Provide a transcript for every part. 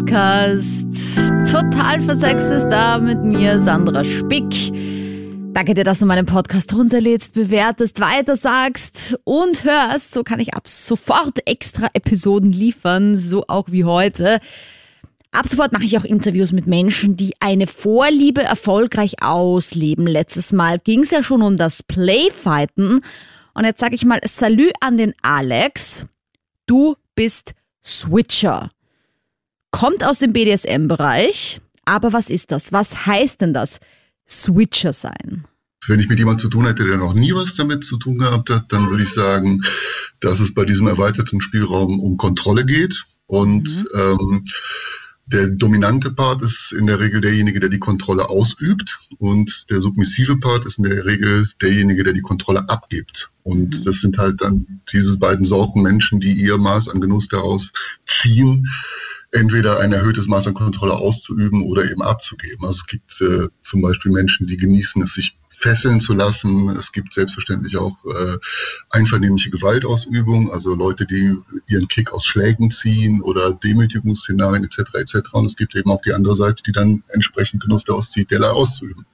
Podcast. Total versext ist da mit mir, Sandra Spick. Danke dir, dass du meinen Podcast runterlädst, bewertest, weitersagst und hörst. So kann ich ab sofort extra Episoden liefern, so auch wie heute. Ab sofort mache ich auch Interviews mit Menschen, die eine Vorliebe erfolgreich ausleben. Letztes Mal ging es ja schon um das Playfighten. Und jetzt sage ich mal Salü an den Alex. Du bist Switcher. Kommt aus dem BDSM-Bereich. Aber was ist das? Was heißt denn das? Switcher sein. Wenn ich mit jemandem zu tun hätte, der noch nie was damit zu tun gehabt hat, dann würde ich sagen, dass es bei diesem erweiterten Spielraum um Kontrolle geht. Und mhm. ähm, der dominante Part ist in der Regel derjenige, der die Kontrolle ausübt und der submissive Part ist in der Regel derjenige, der die Kontrolle abgibt. Und mhm. das sind halt dann diese beiden Sorten Menschen, die ihr Maß an Genuss daraus ziehen, entweder ein erhöhtes Maß an Kontrolle auszuüben oder eben abzugeben. Also es gibt äh, zum Beispiel Menschen, die genießen es, sich fesseln zu lassen. Es gibt selbstverständlich auch äh, einvernehmliche Gewaltausübung, also Leute, die ihren Kick aus Schlägen ziehen oder Demütigungsszenarien etc. etc. Und es gibt eben auch die andere Seite, die dann entsprechend Genuss daraus zieht, derlei auszuüben.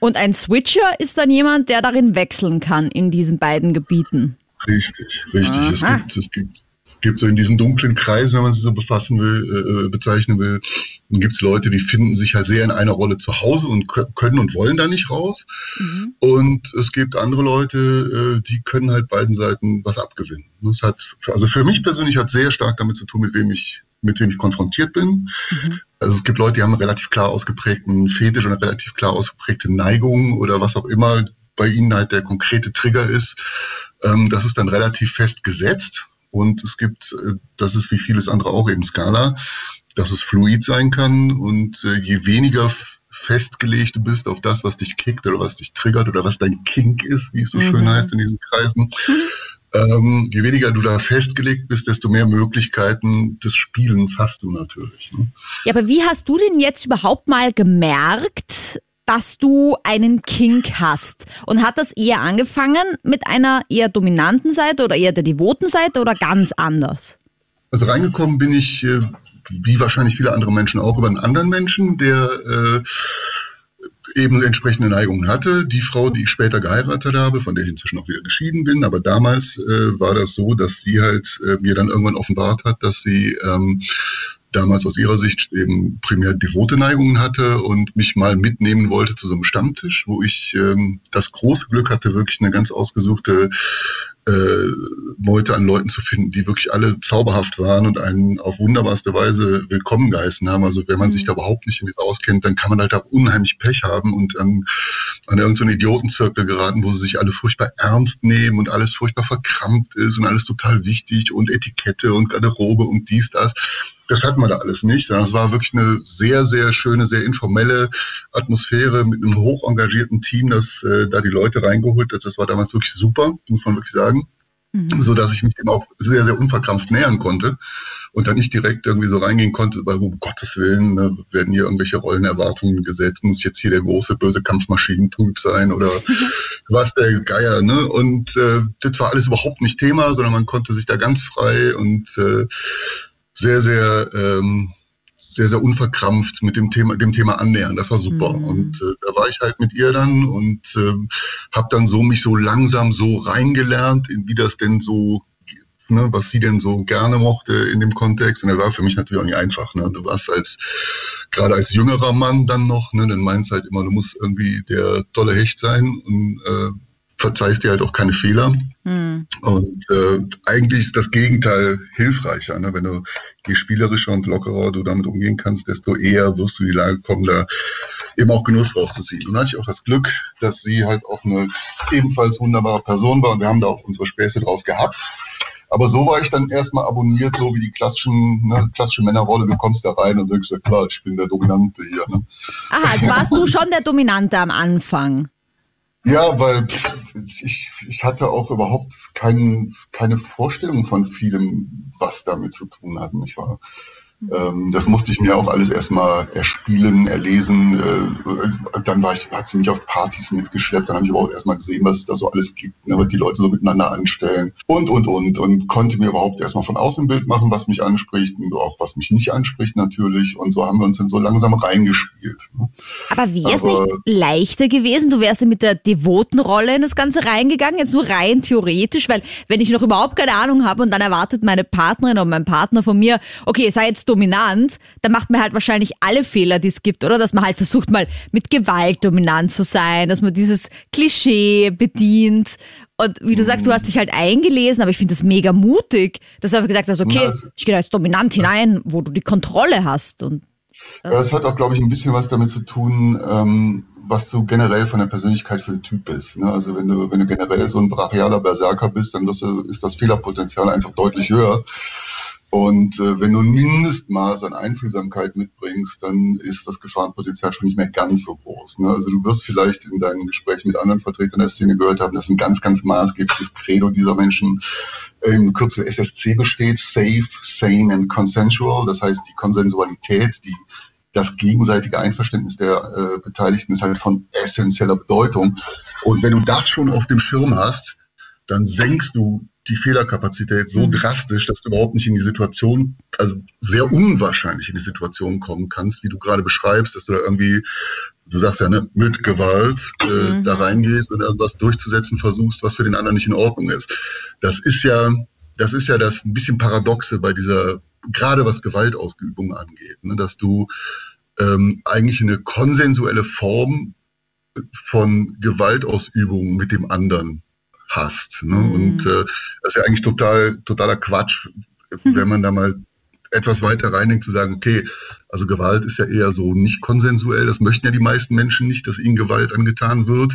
Und ein Switcher ist dann jemand, der darin wechseln kann in diesen beiden Gebieten. Richtig, richtig. Es gibt, es gibt gibt so in diesen dunklen Kreisen, wenn man sie so befassen will, äh, äh bezeichnen will, gibt es Leute, die finden sich halt sehr in einer Rolle zu Hause und können und wollen da nicht raus. Mhm. Und es gibt andere Leute, äh, die können halt beiden Seiten was abgewinnen. Das hat, also für mich persönlich hat sehr stark damit zu tun, mit wem ich, mit wem ich konfrontiert bin. Mhm. Also es gibt Leute, die haben einen relativ klar ausgeprägten Fetisch und eine relativ klar ausgeprägte Neigung oder was auch immer bei ihnen halt der konkrete Trigger ist. Ähm, das ist dann relativ fest gesetzt. Und es gibt, äh, das ist wie vieles andere auch eben Skala, dass es fluid sein kann. Und äh, je weniger festgelegt du bist auf das, was dich kickt oder was dich triggert oder was dein Kink ist, wie es so mhm. schön heißt in diesen Kreisen, ähm, je weniger du da festgelegt bist, desto mehr Möglichkeiten des Spielens hast du natürlich. Ne? Ja, aber wie hast du denn jetzt überhaupt mal gemerkt, dass du einen Kink hast? Und hat das eher angefangen mit einer eher dominanten Seite oder eher der devoten Seite oder ganz anders? Also reingekommen bin ich, äh, wie wahrscheinlich viele andere Menschen auch, über einen anderen Menschen, der äh, eben entsprechende Neigungen hatte. Die Frau, die ich später geheiratet habe, von der ich inzwischen auch wieder geschieden bin, aber damals äh, war das so, dass sie halt äh, mir dann irgendwann offenbart hat, dass sie ähm, damals aus ihrer Sicht eben primär devote Neigungen hatte und mich mal mitnehmen wollte zu so einem Stammtisch, wo ich ähm, das große Glück hatte, wirklich eine ganz ausgesuchte äh, Meute an Leuten zu finden, die wirklich alle zauberhaft waren und einen auf wunderbarste Weise willkommen geheißen haben. Also wenn man mhm. sich da überhaupt nicht damit auskennt, dann kann man halt da unheimlich Pech haben und an, an irgendeinen so Idiotenzirkel geraten, wo sie sich alle furchtbar ernst nehmen und alles furchtbar verkrampft ist und alles total wichtig und Etikette und Garderobe und dies, das das hatten wir da alles nicht, sondern es war wirklich eine sehr, sehr schöne, sehr informelle Atmosphäre mit einem hoch engagierten Team, das äh, da die Leute reingeholt hat. Das war damals wirklich super, muss man wirklich sagen. Mhm. So dass ich mich dem auch sehr, sehr unverkrampft nähern konnte und dann nicht direkt irgendwie so reingehen konnte, weil um Gottes Willen ne, werden hier irgendwelche Rollenerwartungen gesetzt, muss jetzt hier der große böse Kampfmaschinentyp sein oder was der Geier, ne? Und äh, das war alles überhaupt nicht Thema, sondern man konnte sich da ganz frei und äh, sehr, sehr, ähm, sehr, sehr unverkrampft mit dem Thema, dem Thema annähern. Das war super. Mhm. Und äh, da war ich halt mit ihr dann und äh, habe dann so mich so langsam so reingelernt, in wie das denn so Ne, was sie denn so gerne mochte in dem Kontext. Und das war für mich natürlich auch nicht einfach. Ne? Du warst als, gerade als jüngerer Mann dann noch, ne, dann meinst halt immer, du musst irgendwie der tolle Hecht sein und äh, verzeihst dir halt auch keine Fehler. Mhm. Und äh, eigentlich ist das Gegenteil hilfreicher. Ne? Wenn du je spielerischer und lockerer du damit umgehen kannst, desto eher wirst du in die Lage kommen, da eben auch Genuss rauszuziehen. Und da hatte ich auch das Glück, dass sie halt auch eine ebenfalls wunderbare Person war und wir haben da auch unsere Späße draus gehabt. Aber so war ich dann erstmal abonniert, so wie die klassischen, ne, klassische Männerrolle. Du kommst da rein und denkst, ja klar, ich bin der Dominante hier. Ne? Aha, also warst du schon der Dominante am Anfang? Ja, weil ich, ich hatte auch überhaupt kein, keine Vorstellung von vielem, was damit zu tun hat. Ich war Ähm, das musste ich mir auch alles erstmal erspielen, erlesen. Äh, dann war ich, hat sie mich auf Partys mitgeschleppt. Dann habe ich überhaupt erstmal gesehen, was es da so alles gibt, ne, was die Leute so miteinander anstellen und, und, und. Und konnte mir überhaupt erstmal von außen ein Bild machen, was mich anspricht und auch was mich nicht anspricht natürlich. Und so haben wir uns dann so langsam reingespielt. Ne. Aber wäre es nicht leichter gewesen? Du wärst ja mit der devoten Rolle in das Ganze reingegangen, jetzt nur rein theoretisch, weil wenn ich noch überhaupt keine Ahnung habe und dann erwartet meine Partnerin oder mein Partner von mir, okay, sei jetzt dominant, dann macht man halt wahrscheinlich alle Fehler, die es gibt, oder? Dass man halt versucht mal mit Gewalt dominant zu sein, dass man dieses Klischee bedient. Und wie du sagst, du hast dich halt eingelesen, aber ich finde das mega mutig, dass du einfach gesagt hast, okay, ich gehe da jetzt dominant hinein, wo du die Kontrolle hast. Und, äh. ja, es hat auch, glaube ich, ein bisschen was damit zu tun, ähm, was du generell von der Persönlichkeit für ein Typ bist. Ne? Also wenn du, wenn du generell so ein brachialer Berserker bist, dann du, ist das Fehlerpotenzial einfach deutlich höher. Und äh, wenn du ein Mindestmaß an Einfühlsamkeit mitbringst, dann ist das Gefahrenpotenzial schon nicht mehr ganz so groß. Ne? Also du wirst vielleicht in deinen Gesprächen mit anderen Vertretern der Szene gehört haben, dass ein ganz, ganz maßgebliches Credo dieser Menschen im Kürzel SSC besteht, safe, sane and consensual. Das heißt, die Konsensualität, die das gegenseitige Einverständnis der äh, Beteiligten ist halt von essentieller Bedeutung. Und wenn du das schon auf dem Schirm hast, dann senkst du die Fehlerkapazität so mhm. drastisch, dass du überhaupt nicht in die Situation, also sehr unwahrscheinlich in die Situation kommen kannst, wie du gerade beschreibst, dass du da irgendwie, du sagst ja, ne, mit Gewalt äh, mhm. da reingehst und irgendwas durchzusetzen versuchst, was für den anderen nicht in Ordnung ist. Das ist ja, das ist ja das ein bisschen Paradoxe bei dieser, gerade was Gewaltausübung angeht, ne, dass du ähm, eigentlich eine konsensuelle Form von Gewaltausübung mit dem anderen hast. Ne? Mhm. Und äh, das ist ja eigentlich total, totaler Quatsch, mhm. wenn man da mal etwas weiter reindenkt, zu sagen, okay, also Gewalt ist ja eher so nicht konsensuell. Das möchten ja die meisten Menschen nicht, dass ihnen Gewalt angetan wird.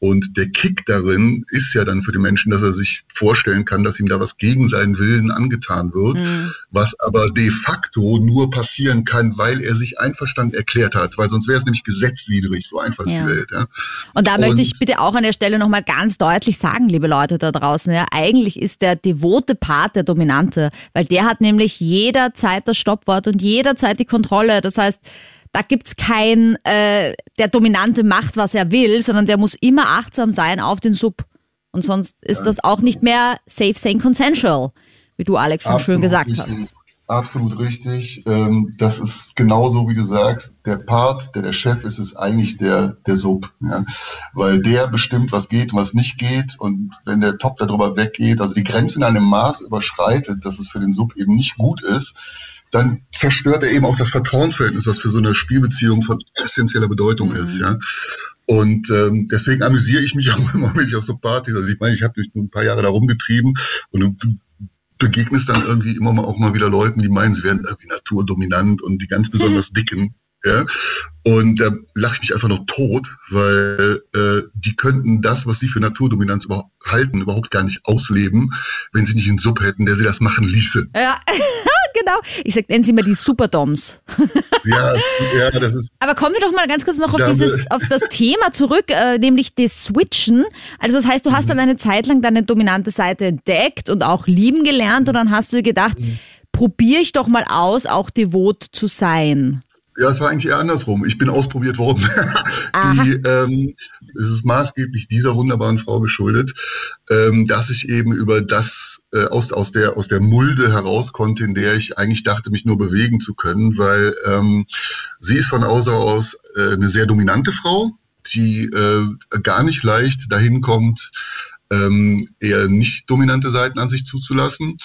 Und der Kick darin ist ja dann für den Menschen, dass er sich vorstellen kann, dass ihm da was gegen seinen Willen angetan wird, mhm. was aber de facto nur passieren kann, weil er sich einverstanden erklärt hat, weil sonst wäre es nämlich gesetzwidrig, so einfach ja. die Welt. Ja. Und da Und, möchte ich bitte auch an der Stelle nochmal ganz deutlich sagen, liebe Leute da draußen, ja, eigentlich ist der devote Part der Dominante, weil der hat nämlich jederzeit das Stoppwort und jederzeit die Kontrolle Kontrolle. Das heißt, da gibt's kein, äh, der Dominante macht, was er will, sondern der muss immer achtsam sein auf den Sub. Und sonst ist ja. das auch nicht mehr safe, sane, consensual, wie du, Alex, schon Absolut schön gesagt richtig. hast. Absolut richtig. Ähm, das ist genauso, wie du sagst. Der Part, der der Chef ist, ist eigentlich der, der Sub. Ja? Weil der bestimmt, was geht und was nicht geht. Und wenn der Top darüber weggeht, also die Grenze in einem Maß überschreitet, dass es für den Sub eben nicht gut ist, dann zerstört er eben auch das Vertrauensverhältnis, was für so eine Spielbeziehung von essentieller Bedeutung mhm. ist. Ja. Und ähm, deswegen amüsiere ich mich auch immer, wenn ich auf so Partys, also ich meine, ich habe mich nur ein paar Jahre da rumgetrieben und du begegnest dann irgendwie immer mal auch mal wieder Leuten, die meinen, sie wären irgendwie naturdominant und die ganz besonders dicken. Ja? Und da lache ich mich einfach noch tot, weil äh, die könnten das, was sie für Naturdominanz überhaupt halten, überhaupt gar nicht ausleben, wenn sie nicht einen Sub hätten, der sie das machen ließe. Ja. Genau. Ich sag, nennen Sie mal die Superdoms. ja, ja, das ist. Aber kommen wir doch mal ganz kurz noch auf, dieses, auf das Thema zurück, äh, nämlich das Switchen. Also das heißt, du hast mhm. dann eine Zeit lang deine dominante Seite entdeckt und auch lieben gelernt und dann hast du gedacht, mhm. probiere ich doch mal aus, auch devot zu sein. Ja, es war eigentlich eher andersrum. Ich bin ausprobiert worden. Die, ähm, es ist maßgeblich dieser wunderbaren Frau geschuldet, ähm, dass ich eben über das äh, aus, aus, der, aus der Mulde heraus konnte, in der ich eigentlich dachte, mich nur bewegen zu können, weil ähm, sie ist von außer aus äh, eine sehr dominante Frau, die äh, gar nicht leicht dahin kommt, ähm, eher nicht dominante Seiten an sich zuzulassen.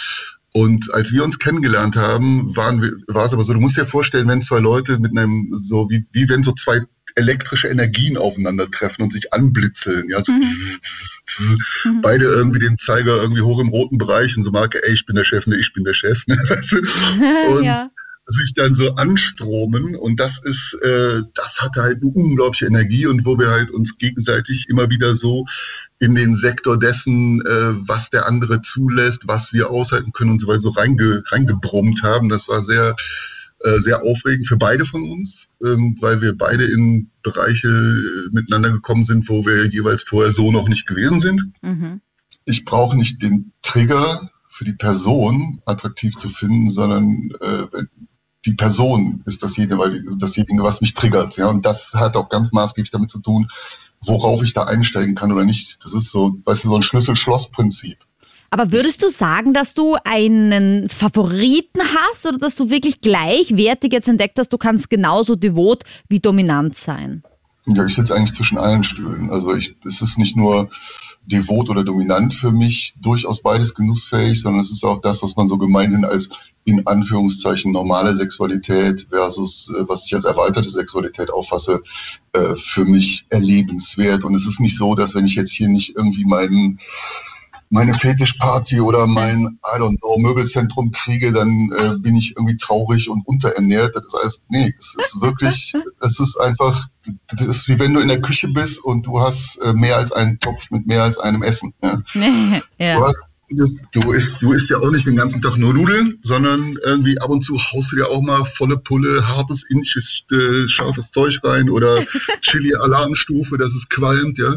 Und als wir uns kennengelernt haben, waren wir, war es aber so, du musst dir vorstellen, wenn zwei Leute mit einem, so wie, wie wenn so zwei elektrische Energien aufeinandertreffen und sich anblitzeln, ja, so mhm. mhm. beide irgendwie den Zeiger irgendwie hoch im roten Bereich und so Marke, ey, ich bin der Chef, ne, ich bin der Chef, ne, und, ja sich dann so anstromen und das ist, äh, das hatte halt eine unglaubliche Energie und wo wir halt uns gegenseitig immer wieder so in den Sektor dessen, äh, was der andere zulässt, was wir aushalten können und so weiter so reinge, reingebrummt haben. Das war sehr, äh, sehr aufregend für beide von uns, ähm, weil wir beide in Bereiche äh, miteinander gekommen sind, wo wir jeweils vorher so noch nicht gewesen sind. Mhm. Ich brauche nicht den Trigger für die Person attraktiv zu finden, sondern äh, die Person ist dasjenige, weil dasjenige, was mich triggert. Ja, und das hat auch ganz maßgeblich damit zu tun, worauf ich da einsteigen kann oder nicht. Das ist so, weißt du, so ein Schlüssel-Schloss-Prinzip. Aber würdest du sagen, dass du einen Favoriten hast oder dass du wirklich gleichwertig jetzt entdeckt hast, du kannst genauso devot wie dominant sein? Ja, ich sitze eigentlich zwischen allen Stühlen. Also ich, es ist nicht nur devot oder dominant für mich, durchaus beides genussfähig, sondern es ist auch das, was man so gemeinhin als in Anführungszeichen normale Sexualität versus äh, was ich als erweiterte Sexualität auffasse, äh, für mich erlebenswert. Und es ist nicht so, dass wenn ich jetzt hier nicht irgendwie meinen meine Fetischparty oder mein, I don't know, Möbelzentrum kriege, dann äh, bin ich irgendwie traurig und unterernährt. Das heißt, nee, es ist wirklich, es ist einfach, das ist wie wenn du in der Küche bist und du hast äh, mehr als einen Topf mit mehr als einem Essen. Ja. ja. Du, hast, das, du, isst, du isst ja auch nicht den ganzen Tag nur Nudeln, sondern irgendwie ab und zu haust du dir auch mal volle Pulle, hartes, indisches, äh, scharfes Zeug rein oder Chili-Alarmstufe, dass es qualmt, ja.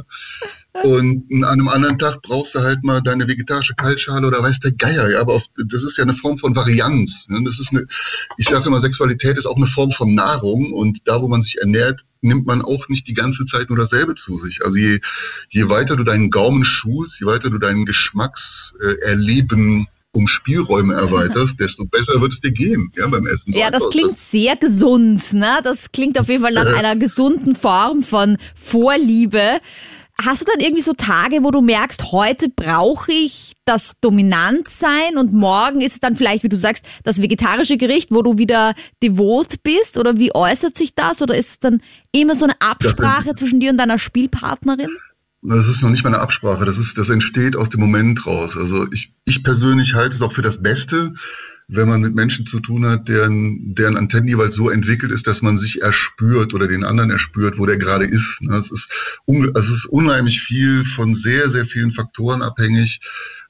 Und an einem anderen Tag brauchst du halt mal deine vegetarische Kaltschale oder weiß der Geier. Ja, aber auf, das ist ja eine Form von Varianz. Ne? Das ist eine, ich sage immer, Sexualität ist auch eine Form von Nahrung und da, wo man sich ernährt, nimmt man auch nicht die ganze Zeit nur dasselbe zu sich. Also je, je weiter du deinen Gaumen schulst, je weiter du deinen Geschmackserleben um Spielräume erweiterst, desto besser wird es dir gehen ja, beim Essen. Ja, das klingt sehr gesund. Ne? Das klingt auf jeden Fall nach äh, einer gesunden Form von Vorliebe. Hast du dann irgendwie so Tage, wo du merkst, heute brauche ich das Dominantsein und morgen ist es dann vielleicht, wie du sagst, das vegetarische Gericht, wo du wieder devot bist? Oder wie äußert sich das? Oder ist es dann immer so eine Absprache zwischen dir und deiner Spielpartnerin? Das ist noch nicht mal eine Absprache, das, ist, das entsteht aus dem Moment raus. Also ich, ich persönlich halte es auch für das Beste, wenn man mit Menschen zu tun hat, deren, deren Antennen jeweils so entwickelt ist, dass man sich erspürt oder den anderen erspürt, wo der gerade ist. Ne? Es ist, es ist unheimlich viel von sehr, sehr vielen Faktoren abhängig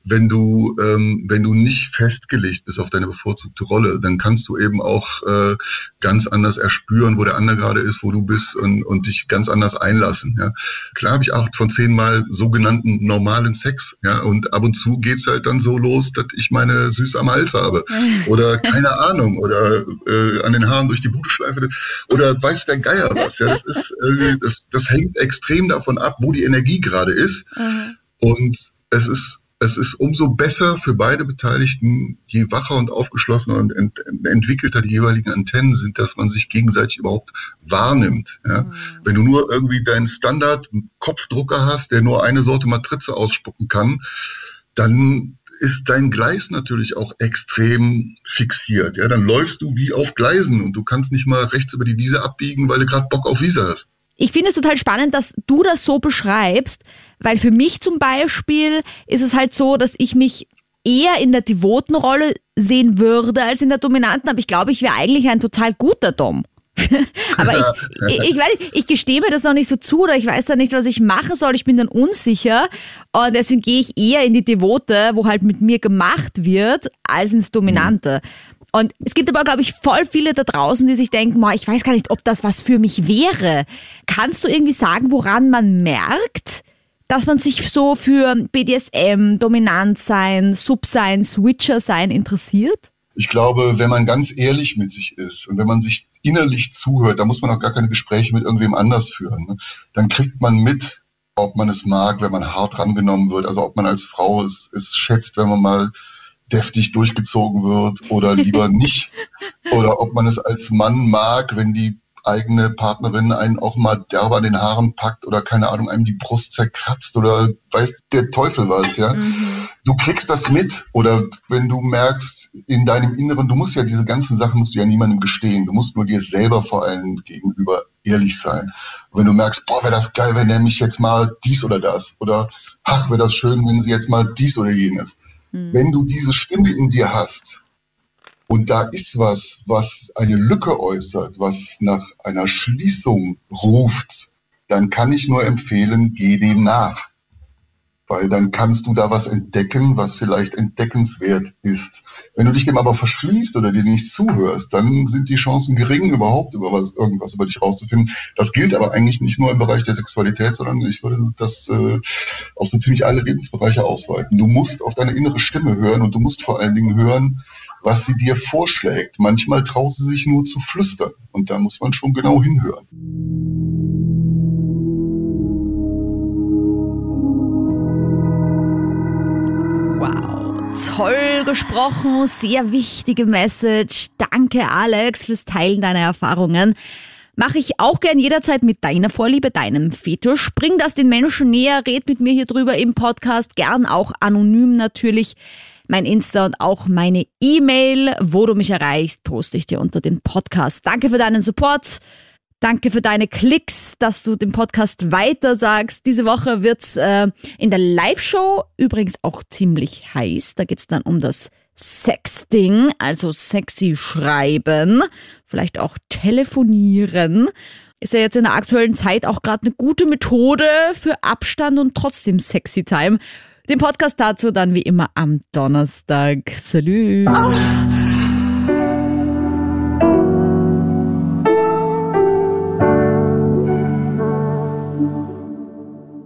wenn du, ähm, wenn du nicht festgelegt bist auf deine bevorzugte Rolle, dann kannst du eben auch äh, ganz anders erspüren, wo der andere gerade ist, wo du bist und, und dich ganz anders einlassen. Ja. Klar habe ich acht von zehn Mal sogenannten normalen Sex, ja, und ab und zu geht's halt dann so los, dass ich meine Süße am Hals habe. Oder keine Ahnung, oder äh, an den Haaren durch die Budeschleife oder weiß der Geier was. Ja. Das, ist, äh, das, das hängt extrem davon ab, wo die Energie gerade ist. Mhm. Und es ist es ist umso besser für beide Beteiligten, je wacher und aufgeschlossener und ent entwickelter die jeweiligen Antennen sind, dass man sich gegenseitig überhaupt wahrnimmt. Ja? Mhm. Wenn du nur irgendwie deinen Standard-Kopfdrucker hast, der nur eine Sorte Matrize ausspucken kann, dann ist dein Gleis natürlich auch extrem fixiert. Ja, dann läufst du wie auf Gleisen und du kannst nicht mal rechts über die Wiese abbiegen, weil du gerade Bock auf Wiese hast. Ich finde es total spannend, dass du das so beschreibst, weil für mich zum Beispiel ist es halt so, dass ich mich eher in der devoten Rolle sehen würde als in der dominanten, aber ich glaube, ich wäre eigentlich ein total guter Dom. aber ich, ich, ich, weiß, ich gestehe mir das auch nicht so zu oder ich weiß da nicht, was ich machen soll. Ich bin dann unsicher und deswegen gehe ich eher in die Devote, wo halt mit mir gemacht wird, als ins Dominante. Mhm. Und es gibt aber, glaube ich, voll viele da draußen, die sich denken, ich weiß gar nicht, ob das was für mich wäre. Kannst du irgendwie sagen, woran man merkt, dass man sich so für BDSM, Dominantsein, Subsein, Switcher-Sein interessiert? Ich glaube, wenn man ganz ehrlich mit sich ist und wenn man sich innerlich zuhört, da muss man auch gar keine Gespräche mit irgendwem anders führen, ne? dann kriegt man mit, ob man es mag, wenn man hart rangenommen wird, also ob man als Frau es, es schätzt, wenn man mal deftig durchgezogen wird oder lieber nicht. Oder ob man es als Mann mag, wenn die eigene Partnerin einen auch mal derber an den Haaren packt oder keine Ahnung, einem die Brust zerkratzt oder weiß der Teufel was, ja. Mhm. Du kriegst das mit oder wenn du merkst in deinem Inneren, du musst ja diese ganzen Sachen musst du ja niemandem gestehen. Du musst nur dir selber vor allem gegenüber ehrlich sein. Und wenn du merkst, boah, wäre das geil, wenn er mich jetzt mal dies oder das oder ach, wäre das schön, wenn sie jetzt mal dies oder jenes Mhm. Wenn du diese Stimme in dir hast und da ist was, was eine Lücke äußert, was nach einer Schließung ruft, dann kann ich nur empfehlen, geh dem nach. Weil dann kannst du da was entdecken, was vielleicht entdeckenswert ist. Wenn du dich dem aber verschließt oder dir nicht zuhörst, dann sind die Chancen gering, überhaupt über was, irgendwas über dich rauszufinden. Das gilt aber eigentlich nicht nur im Bereich der Sexualität, sondern ich würde das äh, auf so ziemlich alle Lebensbereiche ausweiten. Du musst auf deine innere Stimme hören und du musst vor allen Dingen hören, was sie dir vorschlägt. Manchmal traut sie sich nur zu flüstern und da muss man schon genau hinhören. Toll gesprochen, sehr wichtige Message. Danke Alex fürs Teilen deiner Erfahrungen. Mache ich auch gern jederzeit mit deiner Vorliebe, deinem Fetisch. Bring das den Menschen näher, red mit mir hier drüber im Podcast, gern auch anonym natürlich. Mein Insta und auch meine E-Mail, wo du mich erreichst, poste ich dir unter den Podcast. Danke für deinen Support. Danke für deine Klicks, dass du den Podcast weiter sagst. Diese Woche wird's äh, in der Live-Show übrigens auch ziemlich heiß. Da geht's dann um das Sexting, also sexy schreiben, vielleicht auch telefonieren. Ist ja jetzt in der aktuellen Zeit auch gerade eine gute Methode für Abstand und trotzdem sexy Time. Den Podcast dazu dann wie immer am Donnerstag. Salut.